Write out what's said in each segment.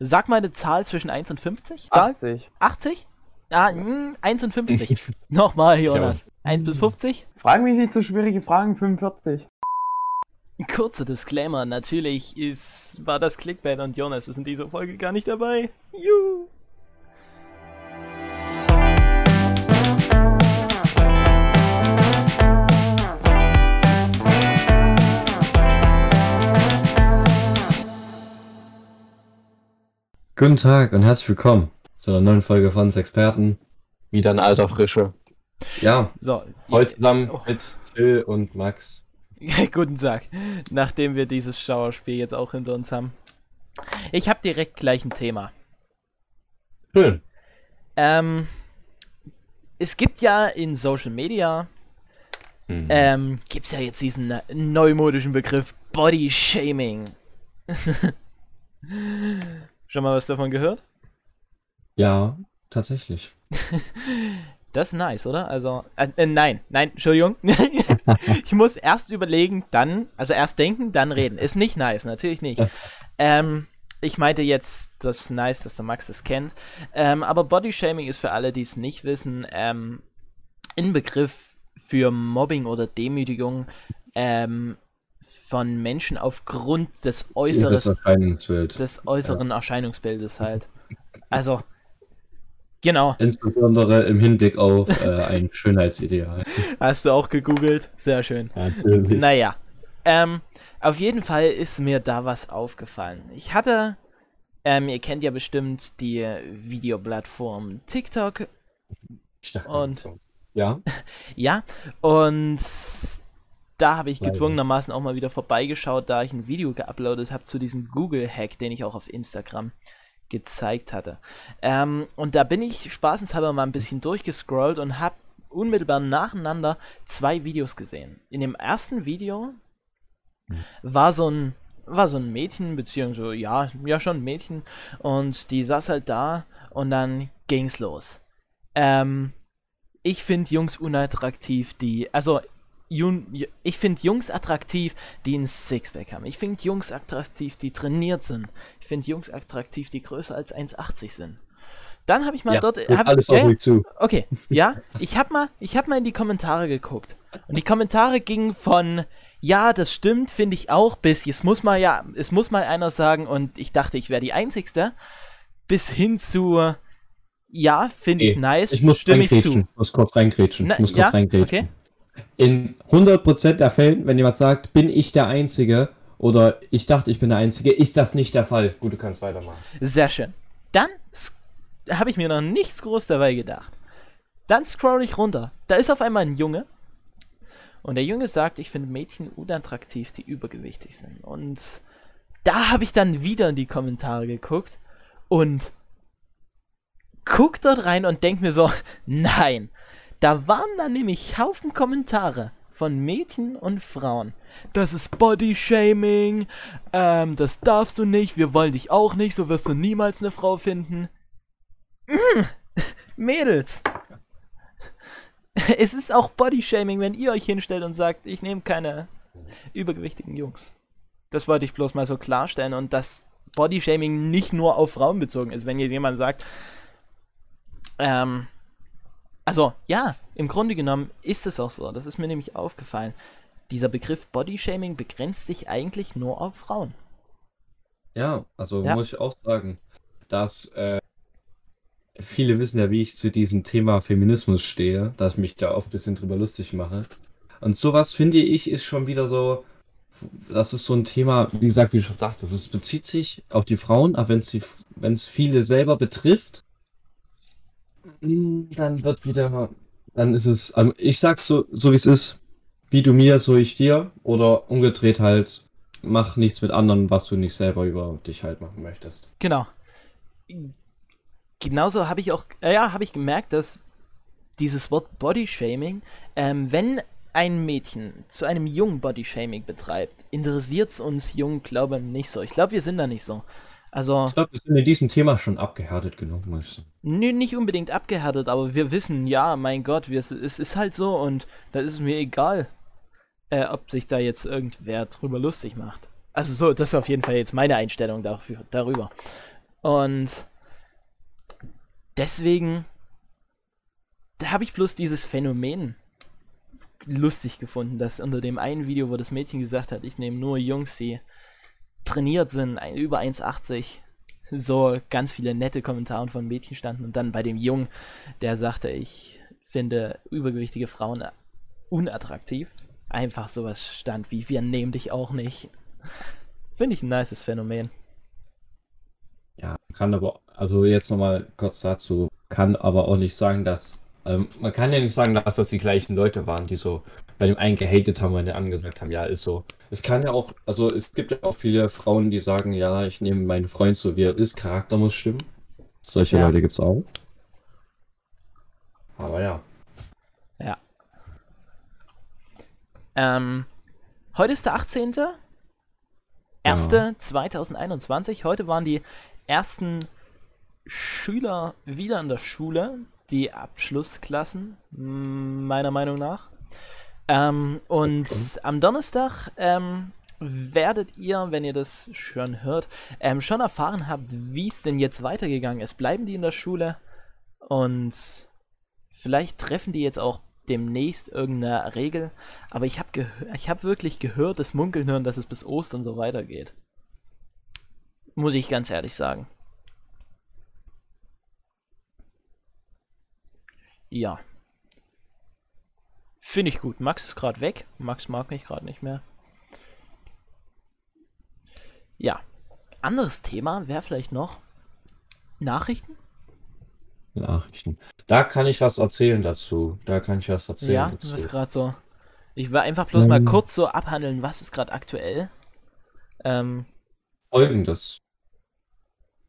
Sag mal eine Zahl zwischen 1 und 50. Zahl? 80. 80? Ah, mh, 1 und 50. Nochmal, Jonas. 1 bis 50? Frag mich nicht so schwierige Fragen, 45. Kurzer Disclaimer, natürlich ist, war das Clickbait und Jonas ist in dieser Folge gar nicht dabei. Juhu. Guten Tag und herzlich willkommen zu einer neuen Folge von Experten. Wieder in alter Frische. Ja, So, heute zusammen Oh. mit Phil und Max. Guten Tag. Nachdem wir dieses Schauerspiel jetzt auch hinter uns haben. Ich habe direkt gleich ein Thema. Schön. Ähm, es gibt ja in Social Media, Mhm. ähm, gibt es ja jetzt diesen ne- neumodischen Begriff Body Shaming. Schon mal was davon gehört? Ja, tatsächlich. Das ist nice, oder? Also, äh, äh, nein, nein, Entschuldigung. ich muss erst überlegen, dann, also erst denken, dann reden. Ist nicht nice, natürlich nicht. Ähm, ich meinte jetzt, das ist nice, dass der Max es kennt. Ähm, aber Bodyshaming ist für alle, die es nicht wissen, ähm, ein Begriff für Mobbing oder Demütigung ähm, von Menschen aufgrund des Äußeres, Erscheinungsbild. des äußeren Erscheinungsbildes halt. Also, genau. Insbesondere im Hinblick auf äh, ein Schönheitsideal. Hast du auch gegoogelt? Sehr schön. Natürlich. Naja, ähm, auf jeden Fall ist mir da was aufgefallen. Ich hatte, ähm, ihr kennt ja bestimmt die Videoplattform TikTok, Ich dachte, und-. Ja, ja, und da habe ich gezwungenermaßen auch mal wieder vorbeigeschaut, da ich ein Video geuploadet habe zu diesem Google-Hack, den ich auch auf Instagram gezeigt hatte. Ähm, und da bin ich spaßenshalber mal ein bisschen durchgescrollt und habe unmittelbar nacheinander zwei Videos gesehen. In dem ersten Video Hm. war so ein war so ein Mädchen, beziehungsweise ja, ja schon ein Mädchen, und die saß halt da und dann ging's los. Ähm, ich finde Jungs unattraktiv, die, also ich finde Jungs attraktiv, die ein Sixpack haben. Ich finde Jungs attraktiv, die trainiert sind. Ich finde Jungs attraktiv, die größer als 1,80 sind. Dann habe ich mal ja. dort, Hört hab, alles ja, auf ja, mich zu. Okay, ja, ich hab mal, ich hab mal in die Kommentare geguckt. Und die Kommentare gingen von, ja, das stimmt, finde ich auch, bis es muss mal ja, es muss mal einer sagen und ich dachte, ich wäre die Einzigste, bis hin zu, ja, finde ich Nee, nice, Ich muss stimme ich zu. muss kurz reingrätschen. Na, ich muss ja, kurz reingrätschen. okay. In 100% der Fällen, wenn jemand sagt, bin ich der Einzige oder ich dachte, ich bin der Einzige, ist das nicht der Fall. Gut, du kannst weitermachen. Sehr schön. Dann habe ich mir noch nichts groß dabei gedacht. Dann scroll ich runter. Da ist auf einmal ein Junge. Und der Junge sagt, ich finde Mädchen unattraktiv, die übergewichtig sind. Und da habe ich dann wieder in die Kommentare geguckt und guck dort rein und denk mir so, nein. Da waren dann nämlich Haufen Kommentare von Mädchen und Frauen. Das ist Bodyshaming, ähm, das darfst du nicht, wir wollen dich auch nicht, so wirst du niemals eine Frau finden. Mm, Mädels. Es ist auch Bodyshaming, wenn ihr euch hinstellt und sagt, ich nehme keine übergewichtigen Jungs. Das wollte ich bloß mal so klarstellen und dass Bodyshaming nicht nur auf Frauen bezogen ist. Wenn jetzt jemand sagt, ähm, also ja, im Grunde genommen ist es auch so. Das ist mir nämlich aufgefallen. Dieser Begriff Bodyshaming begrenzt sich eigentlich nur auf Frauen. Ja, also Ja. muss ich auch sagen, dass äh, viele wissen ja, wie ich zu diesem Thema Feminismus stehe, dass ich mich da oft ein bisschen drüber lustig mache. Und sowas finde ich ist schon wieder so, das ist so ein Thema, wie gesagt, wie du schon sagst, ist, bezieht sich auf die Frauen, aber wenn es es viele selber betrifft, dann wird wieder, dann ist es, ähm, ich sag's so, so wie es ist, wie du mir, so ich dir, oder umgedreht halt, mach nichts mit anderen, was du nicht selber über dich halt machen möchtest. Genau. Genauso habe ich auch, äh, ja, habe ich gemerkt, dass dieses Wort Bodyshaming, ähm, wenn ein Mädchen zu einem Jungen Bodyshaming betreibt, interessiert es uns Jungen, glaube ich, nicht so. Ich glaube, wir sind da nicht so. Also, Ich glaube, wir sind in diesem Thema schon abgehärtet genug, nö, nicht unbedingt abgehärtet, aber wir wissen, ja, mein Gott, wir, es ist halt so und da ist es mir egal, äh, ob sich da jetzt irgendwer drüber lustig macht. Also so, das ist auf jeden Fall jetzt meine Einstellung dafür, darüber. Und deswegen da habe ich bloß dieses Phänomen lustig gefunden, dass unter dem einen Video, wo das Mädchen gesagt hat, ich nehme nur Jungs, die trainiert sind, über 1,80, so ganz viele nette Kommentare von Mädchen standen und dann bei dem Jungen, der sagte, ich finde übergewichtige Frauen unattraktiv, einfach sowas stand wie, wir nehmen dich auch nicht. Finde ich ein nices Phänomen. Ja, kann aber, also jetzt nochmal kurz dazu, kann aber auch nicht sagen, dass, ähm, man kann ja nicht sagen, dass das die gleichen Leute waren, die so bei dem einen gehatet haben, wenn der angesagt haben, ja, ist so. Es kann ja auch, also es gibt ja auch viele Frauen, die sagen, ja, ich nehme meinen Freund so, wie er ist, Charakter muss stimmen. Solche Ja. Leute gibt's auch. Aber ja. Ja. Ähm, heute ist der 18. 1. Heute waren die ersten Schüler wieder in der Schule, die Abschlussklassen, meiner Meinung nach. Ähm, und am Donnerstag ähm, werdet ihr, wenn ihr das schon hört, ähm, schon erfahren habt, wie es denn jetzt weitergegangen ist. Bleiben die in der Schule und vielleicht treffen die jetzt auch demnächst irgendeine Regel, aber ich habe ich hab wirklich gehört, das Munkeln hören, dass es bis Ostern so weitergeht. Muss ich ganz ehrlich sagen. Ja. Finde ich gut. Max ist gerade weg. Max mag mich gerade nicht mehr. Ja. Anderes Thema wäre vielleicht noch Nachrichten? Nachrichten. Da kann ich was erzählen dazu. Da kann ich was erzählen Ja, dazu. was gerade so. Ich will einfach bloß mal Ähm. kurz so abhandeln, was ist gerade aktuell. Ähm, Folgendes.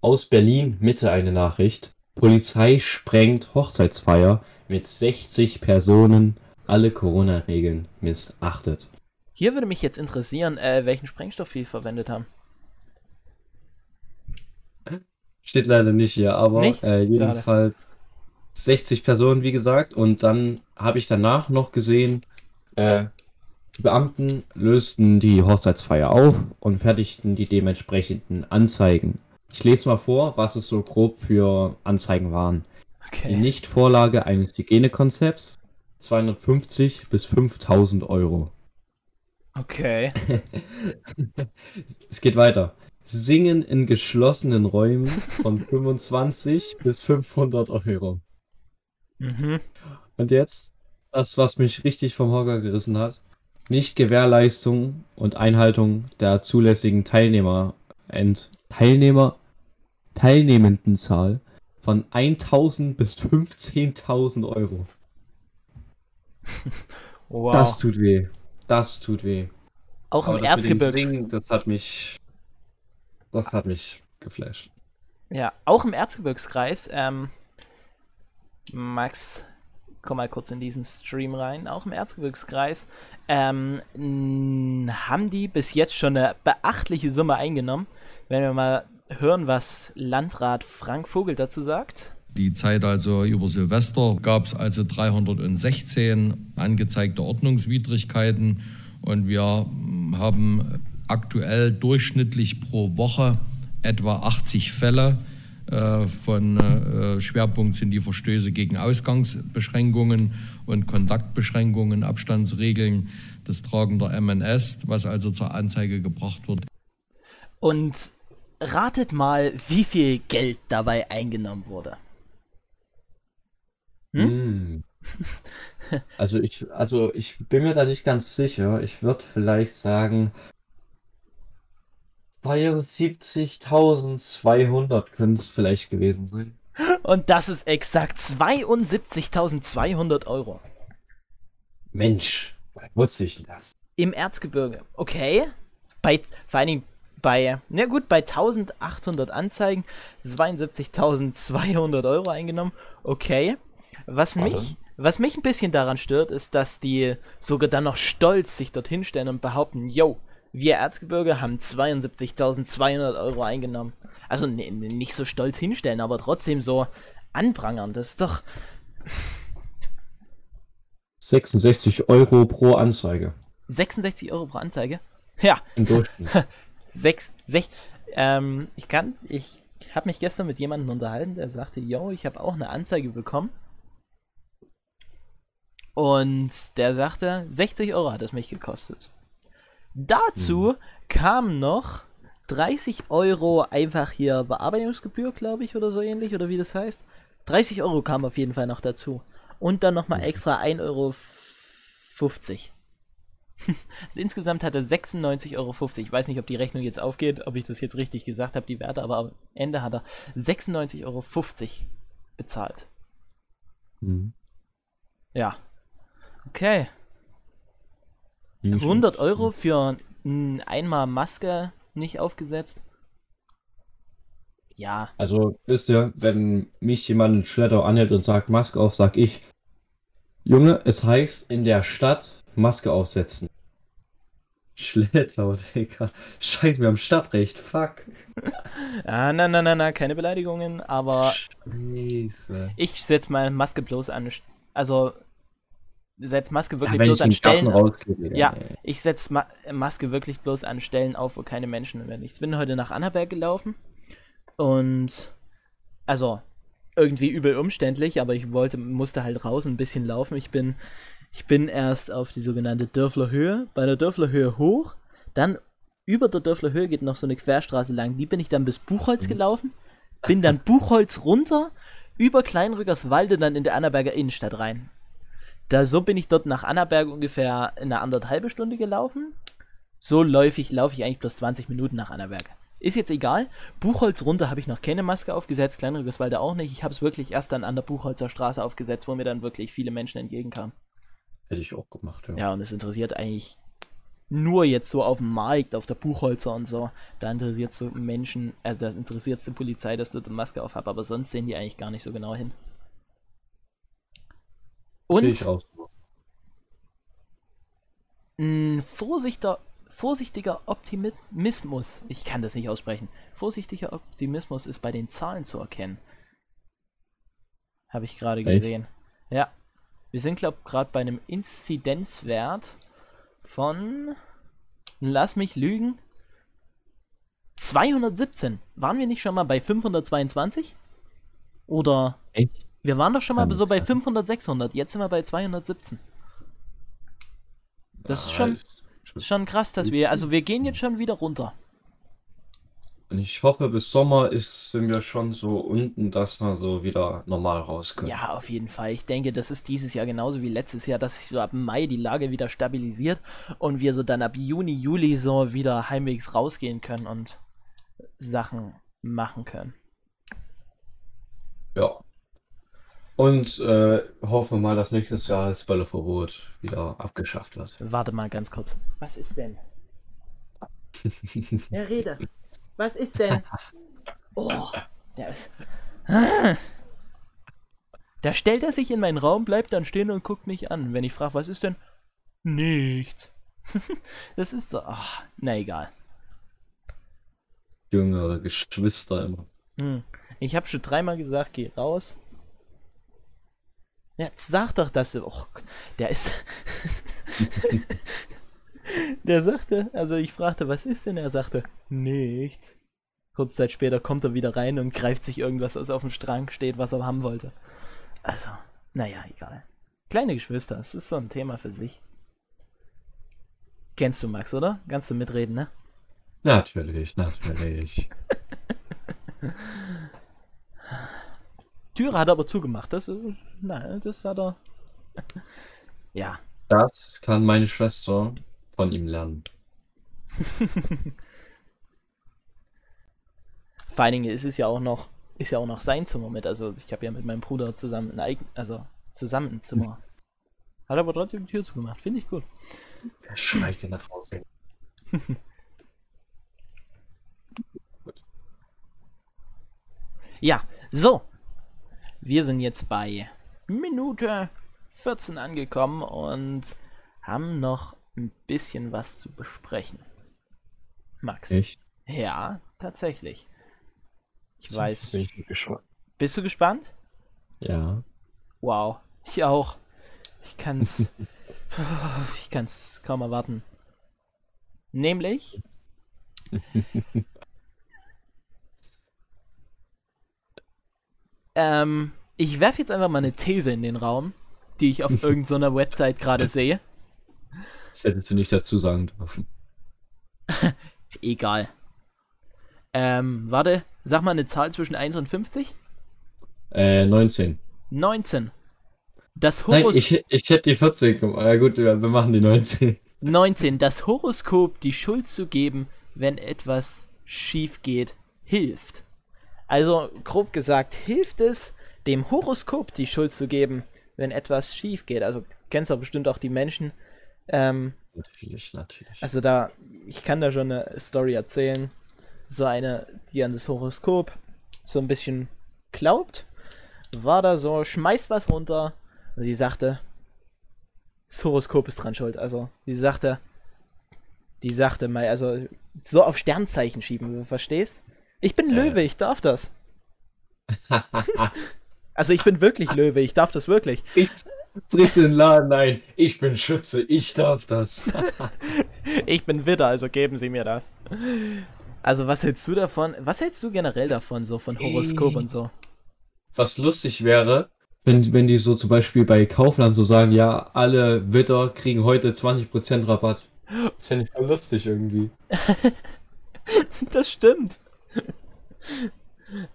Aus Berlin Mitte eine Nachricht. Polizei sprengt Hochzeitsfeier mit 60 Personen. Alle Corona-Regeln missachtet. hier würde mich jetzt interessieren, äh, welchen Sprengstoff sie verwendet haben. Steht leider nicht hier, aber Nicht? äh, jedenfalls 60 Personen, wie gesagt. Und dann habe ich danach noch gesehen, äh, die Beamten lösten die Hochzeitsfeier auf und fertigten die dementsprechenden Anzeigen. Ich lese mal vor, was es so grob für Anzeigen waren. Die Okay. Nichtvorlage eines Hygienekonzepts 250 bis 5000 Euro. Okay. Es geht weiter. Singen in geschlossenen Räumen von 25 bis 500 Euro. Mhm. Und jetzt das, was mich richtig vom Hocker gerissen hat. Nicht Gewährleistung und Einhaltung der zulässigen Teilnehmer, Ent, Teilnehmer, Teilnehmendenzahl von 1000 bis 15.000 Euro. Wow. Das tut weh. Das tut weh. Auch Aber im das. Singen, das hat mich, das hat mich geflasht. Ja, auch im Erzgebirgskreis. Ähm, Max, komm mal kurz in diesen Stream rein. Auch im Erzgebirgskreis ähm, haben die bis jetzt schon eine beachtliche Summe eingenommen. Wenn wir mal hören, was Landrat Frank Vogel dazu sagt. Die Zeit also über Silvester gab es also 316 angezeigte Ordnungswidrigkeiten und wir mm, haben aktuell durchschnittlich pro Woche etwa 80 Fälle. Äh, Von äh, Schwerpunkt sind die Verstöße gegen Ausgangsbeschränkungen und Kontaktbeschränkungen, Abstandsregeln, das Tragen der MNS, was also zur Anzeige gebracht wird. Und ratet mal, wie viel Geld dabei eingenommen wurde. Hm? Also ich, also ich bin mir da nicht ganz sicher. Ich würde vielleicht sagen 72.200 könnte es vielleicht gewesen sein. Und das ist exakt 72.200 Euro. Mensch, wusste ich das? Im Erzgebirge. Okay. Bei, vor allen Dingen bei, na gut, bei 1800 Anzeigen 72.200 Euro eingenommen. Okay. Was Warte. mich, was mich ein bisschen daran stört, ist, dass die sogar dann noch stolz sich dorthin stellen und behaupten, yo, wir Erzgebirge haben 72.200 Euro eingenommen. Also n- n- nicht so stolz hinstellen, aber trotzdem so anprangern. Das ist doch 66 Euro pro Anzeige 66 Euro pro Anzeige. Ja, im Durchschnitt. Sechs, sech, ähm, ich kann, ich Ich habe mich gestern mit jemandem unterhalten, der sagte, yo, ich habe auch eine Anzeige bekommen. Und der sagte, 60 Euro hat es mich gekostet. Dazu kam noch 30 Euro einfach hier Bearbeitungsgebühr, glaube ich, oder so ähnlich, oder wie das heißt. 30 Euro kam auf jeden Fall noch dazu. Und dann nochmal extra 1,50 Euro. Also insgesamt hat er 96,50 Euro. Ich weiß nicht, ob die Rechnung jetzt aufgeht, ob ich das jetzt richtig gesagt habe, die Werte, aber am Ende hat er 96,50 Euro bezahlt. Mhm. Ja. Okay. Nicht 100 schlecht. Euro für n- einmal Maske nicht aufgesetzt. Ja, Also, wisst ihr, wenn mich jemand in Schletter anhält und sagt, Maske auf, sag ich, Junge, es heißt in der Stadt Maske aufsetzen. Schletter, Digga. Scheiß mir am Stadtrecht, fuck. ah, na, na, na, na, keine Beleidigungen, aber Scheiße. ich setze meine Maske bloß an. Also, setz Maske Ja, wirklich wenn bloß ich an Stellen. Digga, Ja, ich setze Ma Maske wirklich bloß an Stellen auf, wo keine Menschen mehr Ich bin heute nach Annaberg gelaufen und also irgendwie übel umständlich, aber ich wollte, musste halt raus ein bisschen laufen. Ich bin, ich bin erst auf die sogenannte Dörfler Höhe, bei der Dörfler Höhe hoch, dann über der Dörfler Höhe geht noch so eine Querstraße lang. Die bin ich dann bis Buchholz gelaufen, bin dann Buchholz runter, über Kleinrückerswalde dann in der Annaberger Innenstadt rein. Da so bin ich dort nach Annaberg ungefähr eine anderthalbe Stunde gelaufen. So läufig laufe ich eigentlich bloß 20 Minuten nach Annaberg. Ist jetzt egal. Buchholz runter habe ich noch keine Maske aufgesetzt, Kleinrückerswalde auch nicht. Ich habe es wirklich erst dann an der Buchholzer Straße aufgesetzt, wo mir dann wirklich viele Menschen entgegenkamen. Hätte ich auch gemacht, ja. Ja, und es interessiert eigentlich nur jetzt so auf dem Markt, auf der Buchholzer und so. Da interessiert so Menschen, also das interessiert die Polizei, dass du eine Maske auf hast, aber sonst sehen die eigentlich gar nicht so genau hin. Und. Ein vorsichtiger, vorsichtiger Optimismus, ich kann das nicht aussprechen, vorsichtiger Optimismus ist bei den Zahlen zu erkennen. Habe ich gerade gesehen. Ja. Wir sind, glaube ich, gerade bei einem Inzidenzwert von, lass mich lügen, 217. Waren wir nicht schon mal bei 522? Oder Echt? Wir waren doch schon mal so bei sein. 500, 600. Jetzt sind wir bei 217. Das ist schon, ist schon krass, dass wir, also wir gehen jetzt schon wieder runter. Und ich hoffe, bis Sommer ist, sind wir schon so unten, dass wir so wieder normal raus können. Ja, auf jeden Fall. Ich denke, das ist dieses Jahr genauso wie letztes Jahr, dass sich so ab Mai die Lage wieder stabilisiert und wir so dann ab Juni, Juli so wieder heimwegs rausgehen können und Sachen machen können. Ja. Und äh, hoffen wir mal, dass nächstes Jahr das Bölleverbot wieder abgeschafft wird. Warte mal ganz kurz. Was ist denn? Ja, rede. Was ist denn? Oh, der ist. Ah. Da stellt er sich in meinen Raum, bleibt dann stehen und guckt mich an. Wenn ich frage, was ist denn? Nichts. Das ist so. ach, na egal. Jüngere Geschwister immer. Hm. Ich habe schon dreimal gesagt, geh raus. Jetzt sag doch, dass du. Och, der ist. der sagte, also ich fragte, was ist denn? Er sagte, nichts. Kurz Zeit später kommt er wieder rein und greift sich irgendwas, was auf dem Strang steht, was er haben wollte. Also, naja, egal. Kleine Geschwister, es ist so ein Thema für sich. Kennst du Max, oder? Kannst du mitreden, ne? Natürlich, natürlich. Türe hat er aber zugemacht. Das, ist- nein, das hat er. ja, Das kann meine Schwester von ihm lernen. Vor allen Dingen ist es ja auch noch, ist ja auch noch sein Zimmer mit. Also ich habe ja mit meinem Bruder zusammen ein eigen, also zusammen ein Zimmer. Hat aber trotzdem die Tür zugemacht. Finde ich gut. Wer schreit denn da draußen? Ja, so. Wir sind jetzt bei Minute 14 angekommen und haben noch ein bisschen was zu besprechen. Max. Echt? Ja, tatsächlich. Ich weiß. Bin ich gespannt. Bist du gespannt? Ja. Wow, ich auch. Ich kann's. ich kann's kaum erwarten. Nämlich. Ähm, ich werfe jetzt einfach mal eine These in den Raum, die ich auf irgendeiner Website gerade sehe. Das hättest du nicht dazu sagen dürfen. Egal. Ähm, warte, sag mal eine Zahl zwischen 1 und 50? Äh, 19. 19. Das Nein, Horos ich, ich hätte die 40 gemacht. Ja gut, wir wir machen die 19. 19. Das Horoskop die Schuld zu geben, wenn etwas schief geht, hilft. Also, grob gesagt, hilft es, dem Horoskop die Schuld zu geben, wenn etwas schief geht. Also, kennst du bestimmt auch die Menschen. Ähm, Natürlich, natürlich. also da, ich kann da schon eine Story erzählen. So eine, die an das Horoskop so ein bisschen glaubt, war da so, schmeißt was runter. Und sie sagte, das Horoskop ist dran schuld. Also, sie sagte, die sagte mal, also so auf Sternzeichen schieben, du verstehst? Ich bin Äh. Löwe, ich darf das. Also ich bin wirklich Löwe, ich darf das wirklich. ich friss den Laden ein. Ich bin Schütze, ich darf das. Ich bin Widder, also geben Sie mir das. Also was hältst du davon? Was hältst du generell davon, so von Horoskop und so? Was lustig wäre, wenn, wenn die so zum Beispiel bei Kaufland so sagen, ja, alle Witter kriegen heute 20% Rabatt. Das fände ich voll lustig irgendwie. Das stimmt.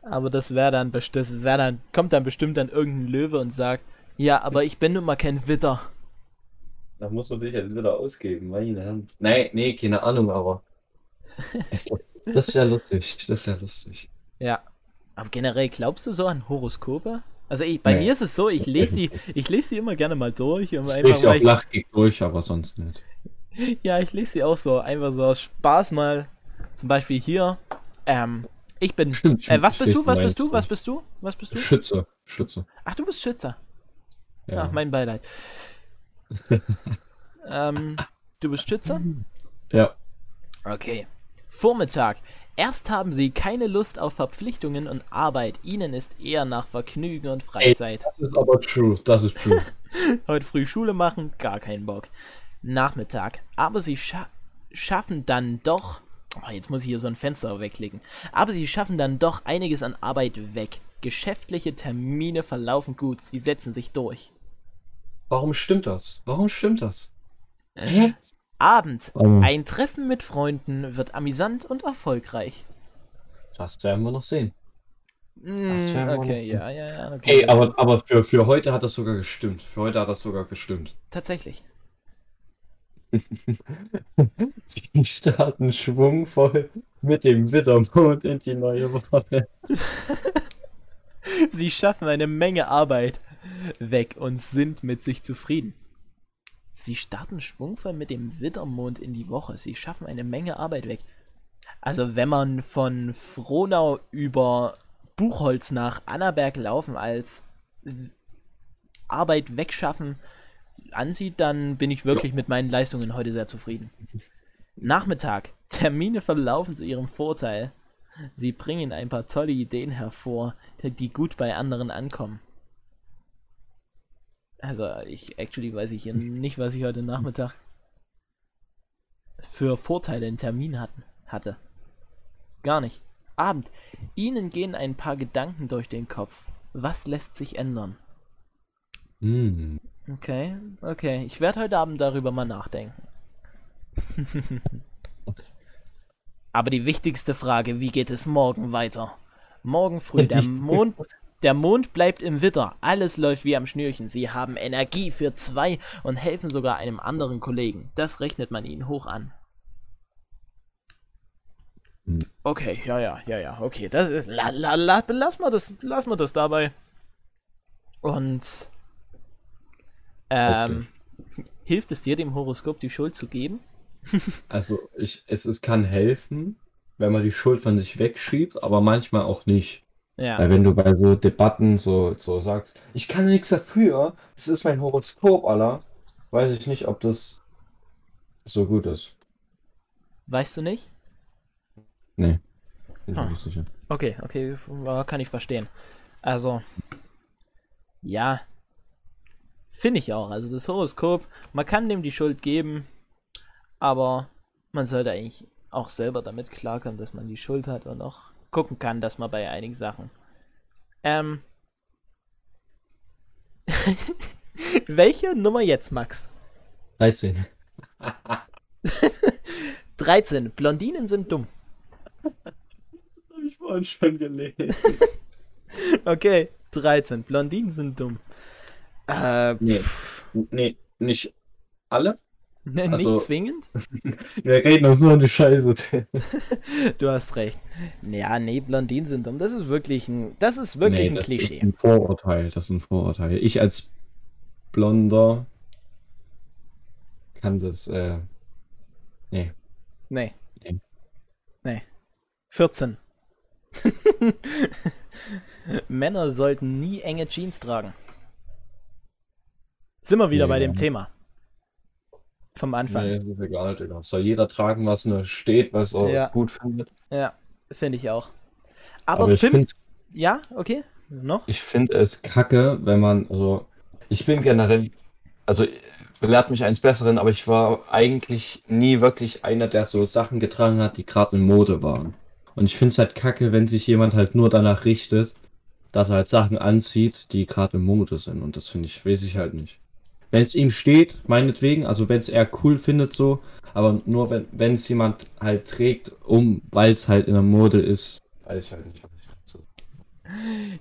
Aber das wäre dann bestimmt, wär dann, kommt dann bestimmt dann irgendein Löwe und sagt, ja, aber ich bin nun mal kein Widder. Da muss man sich halt wieder ausgeben, meine Hand. Nein, nee, keine Ahnung, aber. Das wäre lustig, das wäre lustig. Ja. Aber generell glaubst du so an Horoskope? Also ich, bei Nee. mir ist es so, ich lese die, ich lese die immer gerne mal durch. Um Ich einfach, lese weil auch Lachkick durch, aber sonst nicht. ja, ich lese sie auch so, einfach so aus Spaß mal. Zum Beispiel hier. Ähm, ich bin. Stimmt, Äh, was bist du? Was bist du? Was bist du? Was bist du? Schütze, Schütze. Ach, du bist Schützer. Ja. Ach, mein Beileid. ähm, du bist Schützer? ja. Okay. Vormittag. Erst haben sie keine Lust auf Verpflichtungen und Arbeit. Ihnen ist eher nach Vergnügen und Freizeit. Das ist aber true, das ist true. Heute früh Schule machen, gar keinen Bock. Nachmittag. Aber sie scha schaffen dann doch. Oh, jetzt muss ich hier so ein Fenster wegklicken. Aber sie schaffen dann doch einiges an Arbeit weg. Geschäftliche Termine verlaufen gut. Sie setzen sich durch. Warum stimmt das? Warum stimmt das? Hä? Abend. Oh. Ein Treffen mit Freunden wird amüsant und erfolgreich. Das werden wir noch sehen. Mm, okay, noch- ja, ja, ja. Okay. Ey, aber, aber für, für heute hat das sogar gestimmt. Für heute hat das sogar gestimmt. Tatsächlich. Sie starten schwungvoll mit dem Widdermond in die neue Woche. Sie schaffen eine Menge Arbeit weg und sind mit sich zufrieden. Sie starten schwungvoll mit dem Widdermond in die Woche. Sie schaffen eine Menge Arbeit weg. Also wenn man von Frohnau über Buchholz nach Annaberg laufen als Arbeit wegschaffen ansieht, dann bin ich wirklich mit meinen Leistungen heute sehr zufrieden. Nachmittag. Termine verlaufen zu ihrem Vorteil. Sie bringen ein paar tolle Ideen hervor, die gut bei anderen ankommen. Also, ich actually weiß ich hier nicht, was ich heute Nachmittag für Vorteile in Termin hatten, hatte. Gar nicht. Abend. Ihnen gehen ein paar Gedanken durch den Kopf. Was lässt sich ändern? Hm. Okay, okay. Ich werde heute Abend darüber mal nachdenken. Aber die wichtigste Frage, wie geht es morgen weiter? Morgen früh, der Mond, der Mond bleibt im Witter. Alles läuft wie am Schnürchen. Sie haben Energie für zwei und helfen sogar einem anderen Kollegen. Das rechnet man ihnen hoch an. Hm. Okay, ja, ja, ja, ja, okay. Das ist. La, la, la, lass mal das, lass mal das dabei. Und ähm, hilft es dir, dem Horoskop die Schuld zu geben? Also, ich, es, es kann helfen, wenn man die Schuld von sich wegschiebt, aber manchmal auch nicht. Ja. Weil wenn du bei so Debatten so, so sagst, ich kann nichts dafür, das ist mein Horoskop, aller, weiß ich nicht, ob das so gut ist. Weißt du nicht? Nee. Bin ich Ah. mir nicht sicher. Okay, okay, kann ich verstehen. Also, ja, finde ich auch. Also das Horoskop, man kann dem die Schuld geben, aber man sollte eigentlich auch selber damit klarkommen, dass man die Schuld hat und auch gucken kann, dass man bei einigen Sachen ähm, Welche Nummer jetzt, Max? 13. 13. Blondinen sind dumm. Habe ich vorhin schon gelesen. Okay, 13. Blondinen sind dumm. Äh, Nee. Nee, nicht alle. ne, Also- nicht zwingend. Wir reden uns nur an die Scheiße. Du hast recht. Ja, nee, dumm. Das ist wirklich ein, das ist wirklich ein das Klischee. ist ein Vorurteil. Das ist ein Vorurteil. Ich als Blonder kann das, äh, nee. Nee. Nee. Nee. 14. Männer sollten nie enge Jeans tragen. Sind wir wieder Nee, bei dem ja. Thema. Vom Anfang. Nee, ist egal, Digga. Soll jeder tragen, was nur steht, was er Ja. gut findet. Ja, finde ich auch. Aber, Aber ich fünf. finde Ja, okay. Noch? ich find es kacke, wenn man, also, ich bin generell, also, belehrt mich eines Besseren, aber ich war eigentlich nie wirklich einer, der so Sachen getragen hat, die gerade in Mode waren. Und ich finde es halt kacke, wenn sich jemand halt nur danach richtet, dass er halt Sachen anzieht, die gerade in Mode sind. Und das finde ich, weiß ich halt nicht. Wenn es ihm steht, meinetwegen, also wenn es er cool findet so, aber nur wenn wenn es jemand halt trägt, um, weil es halt in der Mode ist, weiß ich halt nicht. so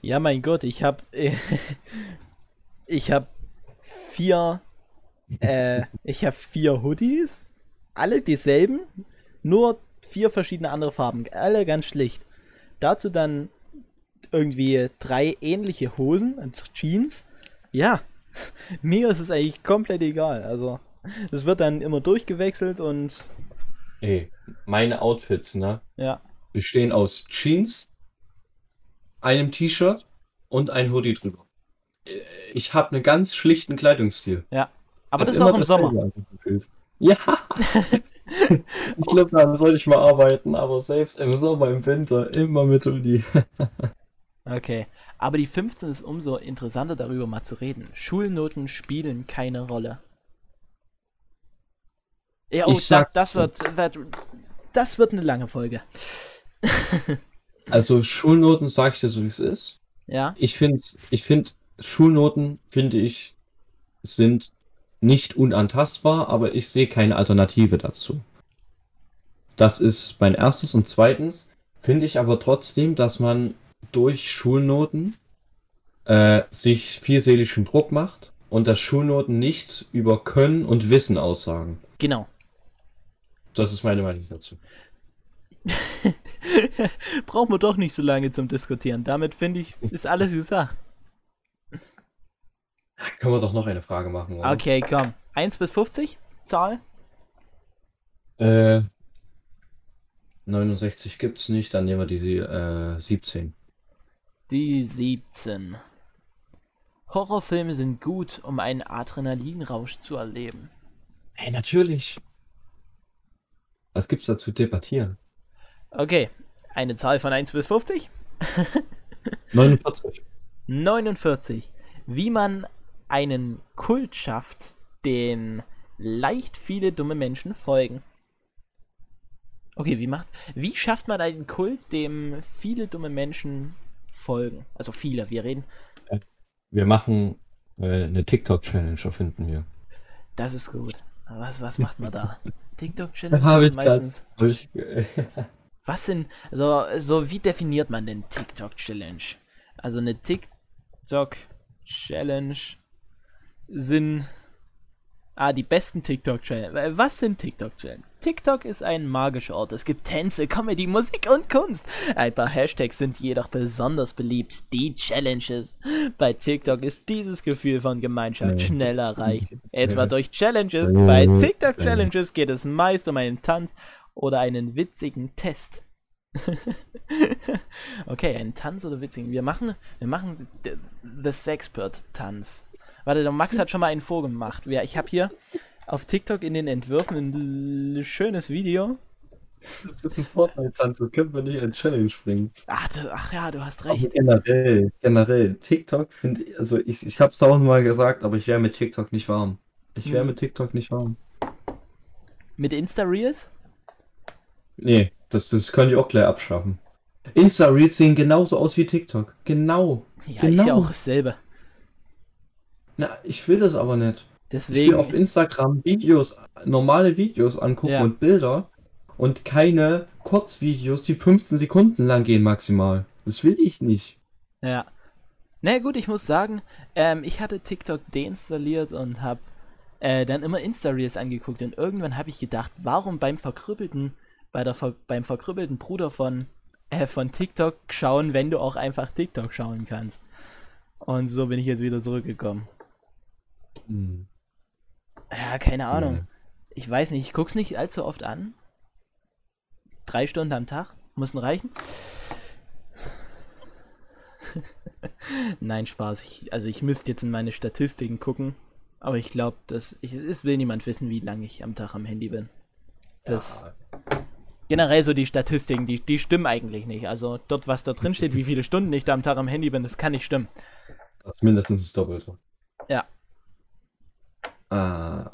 Ja, mein Gott, ich habe ich habe vier äh, ich habe vier Hoodies, alle dieselben, nur vier verschiedene andere Farben, alle ganz schlicht. Dazu dann irgendwie drei ähnliche Hosen und Jeans. Ja, mir ist es eigentlich komplett egal. Also, es wird dann immer durchgewechselt und Ey, meine Outfits, ne, ja, bestehen aus Jeans, einem T-Shirt und ein Hoodie drüber. Äh, Ich habe einen ganz schlichten Kleidungsstil. ja. Aber das ist auch im Sommer. Ja! ich glaube, daran soll ich mal arbeiten, aber selbst im Sommer, im Winter, immer mit Hoodie. Okay, aber die 15 ist umso interessanter darüber mal zu reden. Schulnoten spielen keine Rolle. Ja, oh, Ich sag- das, das wird das, das wird eine lange Folge. Also Schulnoten sage ich dir so, wie es ist. Ja, Ich finde, ich finde, Schulnoten, finde ich, sind nicht unantastbar, aber ich sehe keine Alternative dazu. Das ist mein erstes. Und zweitens finde ich aber trotzdem, dass man durch Schulnoten äh, sich viel seelischen Druck macht und dass Schulnoten nichts über Können und Wissen aussagen. genau. Das ist meine Meinung dazu. Brauchen wir doch nicht so lange zum Diskutieren. Damit finde ich, ist alles gesagt. Können wir doch noch eine Frage machen, oder? Okay, komm. 1 bis 50? Zahl? Äh, 69 gibt's nicht, dann nehmen wir die äh, 17. Die 17. Horrorfilme sind gut, um einen Adrenalinrausch zu erleben. Hey, natürlich. Was gibt's da zu debattieren? Okay, eine Zahl von 1 bis 50? 49. 49. Wie man einen Kult schafft, den leicht viele dumme Menschen folgen. Okay, wie macht. Wie schafft man einen Kult, dem viele dumme Menschen folgen? Also viele, wir reden. Wir machen äh, eine TikTok-Challenge, erfinden wir. Das ist gut. Was, was macht man da? TikTok-Challenge Hab ist ich meistens. Hab ich, Was sind. Also, so wie definiert man denn TikTok-Challenge? Also eine TikTok-Challenge sind. Ah, die besten TikTok-Challenge. Was sind TikTok-Challenge? TikTok ist ein magischer Ort. Es gibt Tänze, Comedy, Musik und Kunst. Ein paar Hashtags sind jedoch besonders beliebt. Die Challenges. Bei TikTok ist dieses Gefühl von Gemeinschaft schnell erreicht. Etwa durch Challenges. Bei TikTok-Challenges geht es meist um einen Tanz oder einen witzigen Test. okay, einen Tanz oder witzigen. Wir machen, wir machen The Sexpert Tanz. Warte, der Max hat schon mal einen vorgemacht. Ja, Ich habe hier auf TikTok in den Entwürfen ein schönes Video. das ist ein Fortnite-Tanz, das können wir nicht in Challenge bringen. Ach, du, ach ja, du hast Aber recht. generell, generell, TikTok finde ich, also ich, ich hab's tausendmal gesagt, aber ich wäre mit TikTok nicht warm. Ich wäre Hm. mit TikTok nicht warm. Mit Insta-Reels? Nee, das, das könnte ich auch gleich abschaffen. Insta-Reels sehen genauso aus wie TikTok. Genau. Ja, Genau. ist ja auch dasselbe. Na, ich will das aber nicht. Ich will Deswegen. auf Instagram Videos, normale Videos angucken Ja. und Bilder und keine Kurzvideos, die 15 Sekunden lang gehen maximal. Das will ich nicht. Ja. Na gut, ich muss sagen, ähm, ich hatte TikTok deinstalliert und habe äh, dann immer Insta-Reels angeguckt und irgendwann habe ich gedacht, warum beim verkrüppelten, bei der ver beim verkrüppelten Bruder von, äh, von TikTok schauen, wenn du auch einfach TikTok schauen kannst. Und so bin ich jetzt wieder zurückgekommen. Hm. Ja, keine Ahnung. Ja. Ich weiß nicht, ich guck's nicht allzu oft an. Drei Stunden am Tag müssen reichen. Nein, Spaß. Ich, also ich müsste jetzt in meine Statistiken gucken. Aber ich glaube, dass ich, es will niemand wissen, wie lange ich am Tag am Handy bin. Das generell so die Statistiken, die, die stimmen eigentlich nicht. Also dort, was da drin steht, wie viele Stunden ich da am Tag am Handy bin, das kann nicht stimmen. Das ist mindestens das Doppelte. Ja. Ah.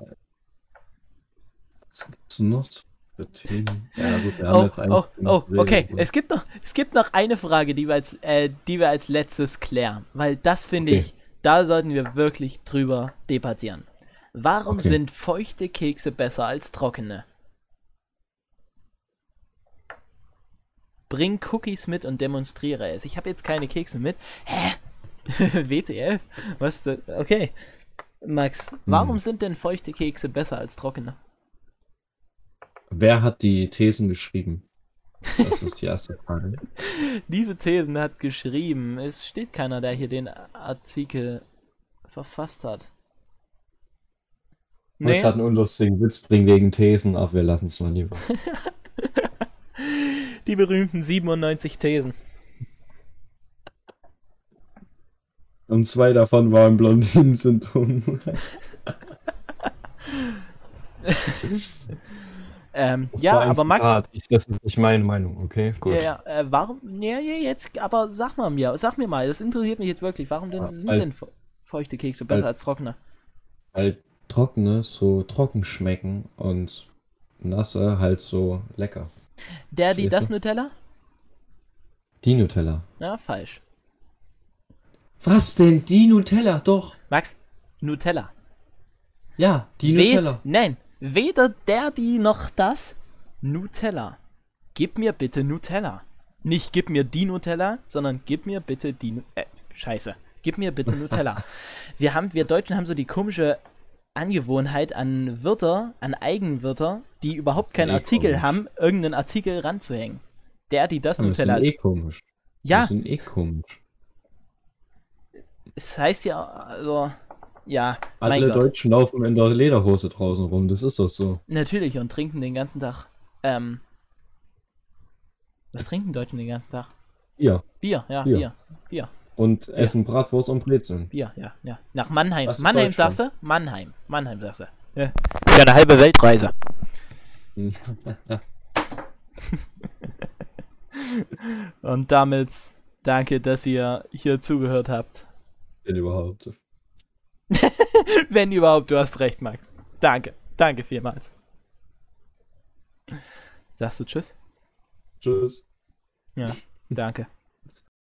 Was gibt's denn noch für Themen? Ja, gut, wir haben Oh, jetzt oh, oh, okay. Es gibt noch, es gibt noch eine Frage, die wir als, äh, die wir als letztes klären, weil das finde Okay. ich, da sollten wir wirklich drüber debattieren. Warum Okay. sind feuchte Kekse besser als trockene? Bring Cookies mit und demonstriere es. Ich habe jetzt keine Kekse mit. Hä? WTF? Was? denn? Okay. Max, warum Hm. sind denn feuchte Kekse besser als trockene? Wer hat die Thesen geschrieben? Das ist die erste Frage. Diese Thesen hat geschrieben. Es steht keiner, der hier den Artikel verfasst hat. Ich wollte Nee, gerade einen unlustigen Witz bringen wegen Thesen, aber wir lassen es mal lieber. die berühmten 97 Thesen. Und zwei davon waren Blondinen-Syndrom. Ähm, Das ja, war ein aber Max. Zitat. Ich, das ist nicht meine Meinung, okay? Gut. Ja, ja, äh, warum? Ja, ja, jetzt, aber sag mal mir, sag mir mal, das interessiert mich jetzt wirklich. Warum denn Ja, sind weil- denn fe- feuchte Kekse besser weil- als trockene? Weil trockene so trocken schmecken und nasse halt so lecker. Der, die, das? Nutella? Die Nutella. Ja, falsch. Was denn? Die Nutella? Doch. Max, Nutella. Ja, die We- Nutella. Nein, weder der, die noch das. Nutella. Gib mir bitte Nutella. Nicht gib mir die Nutella, sondern gib mir bitte die. Nu äh, Scheiße. Gib mir bitte Nutella. wir haben, wir Deutschen haben so die komische Angewohnheit an Wörter, an Eigenwörter, die überhaupt keinen Eh Artikel komisch. haben, irgendeinen Artikel ranzuhängen. Der, die das Aber das Nutella sind eh ist. komisch. Ja, Das sind eh komisch. Es heißt ja, also, ja, mein Alle Gott. Deutschen laufen in der Lederhose draußen rum. Das ist doch so. Natürlich und trinken den ganzen Tag. Ähm. Was trinken Deutschen den ganzen Tag? Ja. Bier, ja, Bier. Bier. Bier, Und essen Bratwurst und Brezeln. Bier, ja, ja. Nach Mannheim. Das Mannheim sagst du? Mannheim. Mannheim sagst du. Ja. Für eine halbe Weltreise. Und damit danke, dass ihr hier zugehört habt. Wenn überhaupt. Wenn überhaupt, du hast recht, Max. Danke. Danke vielmals. Sagst du Tschüss? Tschüss. Ja, danke.